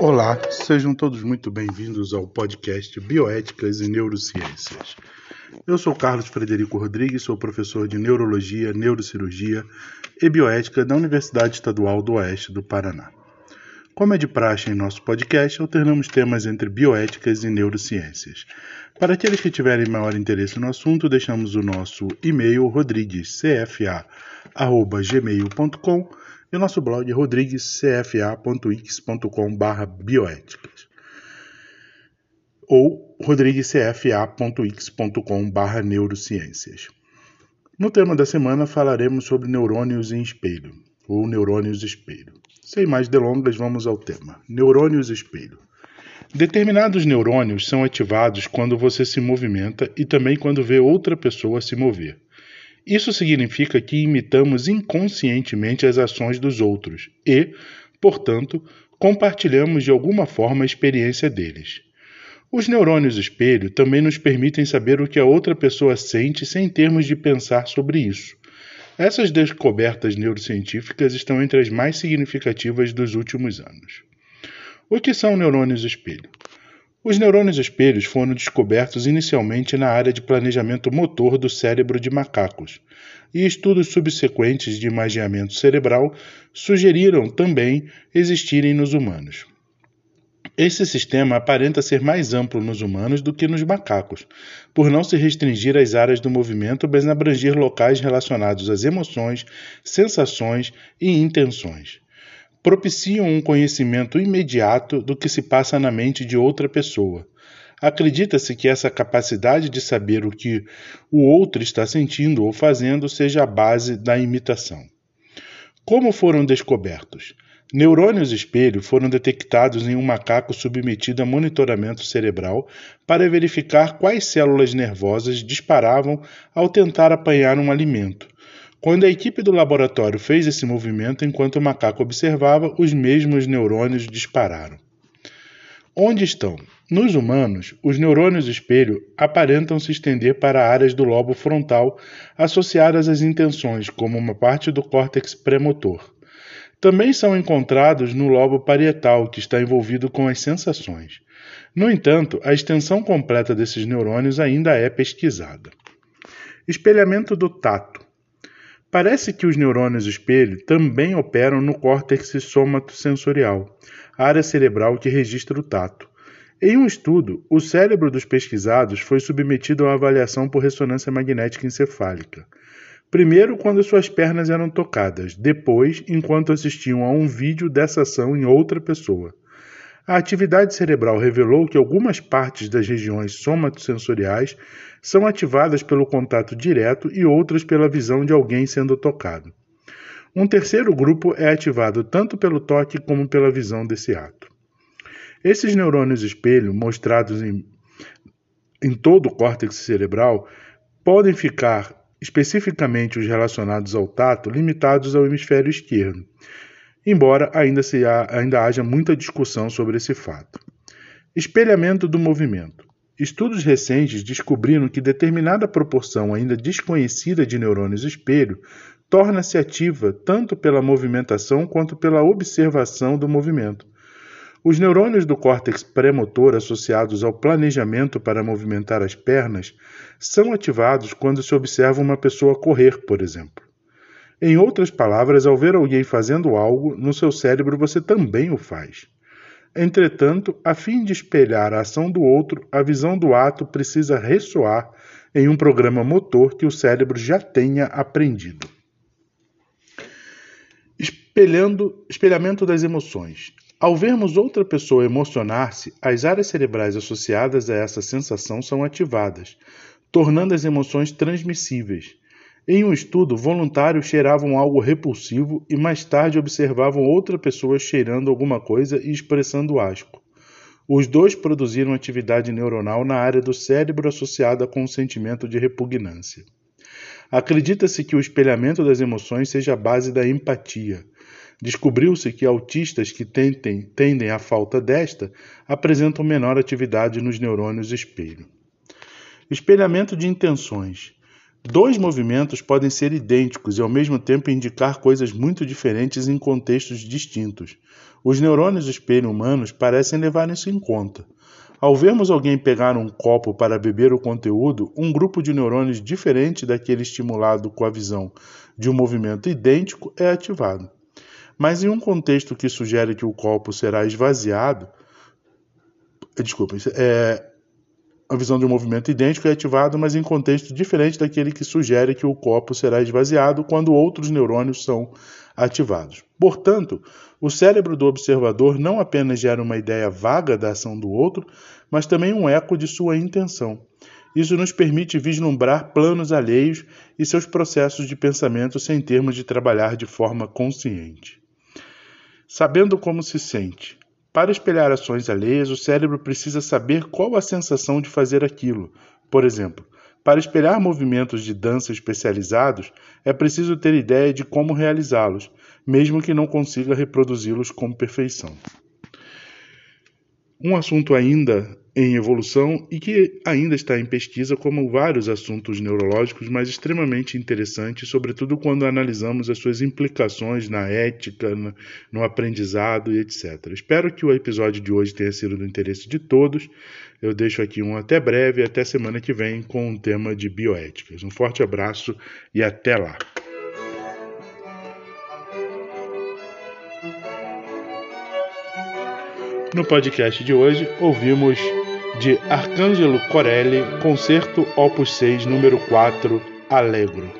Olá, sejam todos muito bem-vindos ao podcast Bioéticas e Neurociências. Eu sou Carlos Frederico Rodrigues, sou professor de Neurologia, Neurocirurgia e Bioética da Universidade Estadual do Oeste do Paraná. Como é de praxe em nosso podcast, alternamos temas entre bioéticas e neurociências. Para aqueles que tiverem maior interesse no assunto, deixamos o nosso e-mail rodriguescfa.gmail.com e o nosso blog rodriguescfa.x.com.br bioéticas ou rodriguescfa.x.com.br neurociências. No tema da semana falaremos sobre neurônios em espelho, ou neurônios espelho. Sem mais delongas, vamos ao tema: neurônios espelho. Determinados neurônios são ativados quando você se movimenta e também quando vê outra pessoa se mover. Isso significa que imitamos inconscientemente as ações dos outros e, portanto, compartilhamos de alguma forma a experiência deles. Os neurônios espelho também nos permitem saber o que a outra pessoa sente sem termos de pensar sobre isso. Essas descobertas neurocientíficas estão entre as mais significativas dos últimos anos. O que são neurônios espelho? Os neurônios espelhos foram descobertos inicialmente na área de planejamento motor do cérebro de macacos, e estudos subsequentes de imageamento cerebral sugeriram também existirem nos humanos. Esse sistema aparenta ser mais amplo nos humanos do que nos macacos, por não se restringir às áreas do movimento, mas abranger locais relacionados às emoções, sensações e intenções propiciam um conhecimento imediato do que se passa na mente de outra pessoa. Acredita-se que essa capacidade de saber o que o outro está sentindo ou fazendo seja a base da imitação. Como foram descobertos? Neurônios espelho foram detectados em um macaco submetido a monitoramento cerebral para verificar quais células nervosas disparavam ao tentar apanhar um alimento. Quando a equipe do laboratório fez esse movimento enquanto o macaco observava, os mesmos neurônios dispararam. Onde estão? Nos humanos, os neurônios espelho aparentam se estender para áreas do lobo frontal associadas às intenções, como uma parte do córtex premotor. Também são encontrados no lobo parietal, que está envolvido com as sensações. No entanto, a extensão completa desses neurônios ainda é pesquisada. Espelhamento do tato. Parece que os neurônios espelho também operam no córtex somatosensorial, área cerebral que registra o tato. Em um estudo, o cérebro dos pesquisados foi submetido a avaliação por ressonância magnética encefálica. Primeiro, quando suas pernas eram tocadas, depois, enquanto assistiam a um vídeo dessa ação em outra pessoa. A atividade cerebral revelou que algumas partes das regiões somatosensoriais são ativadas pelo contato direto e outras pela visão de alguém sendo tocado. Um terceiro grupo é ativado tanto pelo toque como pela visão desse ato. Esses neurônios espelho, mostrados em, em todo o córtex cerebral, podem ficar, especificamente os relacionados ao tato, limitados ao hemisfério esquerdo embora ainda, se ainda haja muita discussão sobre esse fato. Espelhamento do movimento. Estudos recentes descobriram que determinada proporção ainda desconhecida de neurônios espelho torna-se ativa tanto pela movimentação quanto pela observação do movimento. Os neurônios do córtex pré-motor associados ao planejamento para movimentar as pernas são ativados quando se observa uma pessoa correr, por exemplo. Em outras palavras, ao ver alguém fazendo algo, no seu cérebro você também o faz. Entretanto, a fim de espelhar a ação do outro, a visão do ato precisa ressoar em um programa motor que o cérebro já tenha aprendido. Espelhando, espelhamento das emoções. Ao vermos outra pessoa emocionar-se, as áreas cerebrais associadas a essa sensação são ativadas, tornando as emoções transmissíveis. Em um estudo, voluntários cheiravam algo repulsivo e mais tarde observavam outra pessoa cheirando alguma coisa e expressando asco. Os dois produziram atividade neuronal na área do cérebro associada com o sentimento de repugnância. Acredita-se que o espelhamento das emoções seja a base da empatia. Descobriu-se que autistas que tentem, tendem à falta desta apresentam menor atividade nos neurônios espelho. Espelhamento de intenções. Dois movimentos podem ser idênticos e ao mesmo tempo indicar coisas muito diferentes em contextos distintos. Os neurônios espelho humanos parecem levar isso em conta. Ao vermos alguém pegar um copo para beber o conteúdo, um grupo de neurônios diferente daquele estimulado com a visão de um movimento idêntico é ativado. Mas em um contexto que sugere que o copo será esvaziado, desculpa, é, a visão de um movimento idêntico é ativada, mas em contexto diferente daquele que sugere que o copo será esvaziado quando outros neurônios são ativados. Portanto, o cérebro do observador não apenas gera uma ideia vaga da ação do outro, mas também um eco de sua intenção. Isso nos permite vislumbrar planos alheios e seus processos de pensamento sem termos de trabalhar de forma consciente. Sabendo como se sente, para espelhar ações alheias, o cérebro precisa saber qual a sensação de fazer aquilo. Por exemplo, para espelhar movimentos de dança especializados, é preciso ter ideia de como realizá-los, mesmo que não consiga reproduzi-los com perfeição. Um assunto ainda em evolução e que ainda está em pesquisa, como vários assuntos neurológicos, mas extremamente interessantes, sobretudo quando analisamos as suas implicações na ética, no aprendizado e etc. Espero que o episódio de hoje tenha sido do interesse de todos. Eu deixo aqui um até breve, até semana que vem com um tema de bioéticas. Um forte abraço e até lá! No podcast de hoje, ouvimos de Arcângelo Corelli, concerto Opus 6, número 4, Allegro.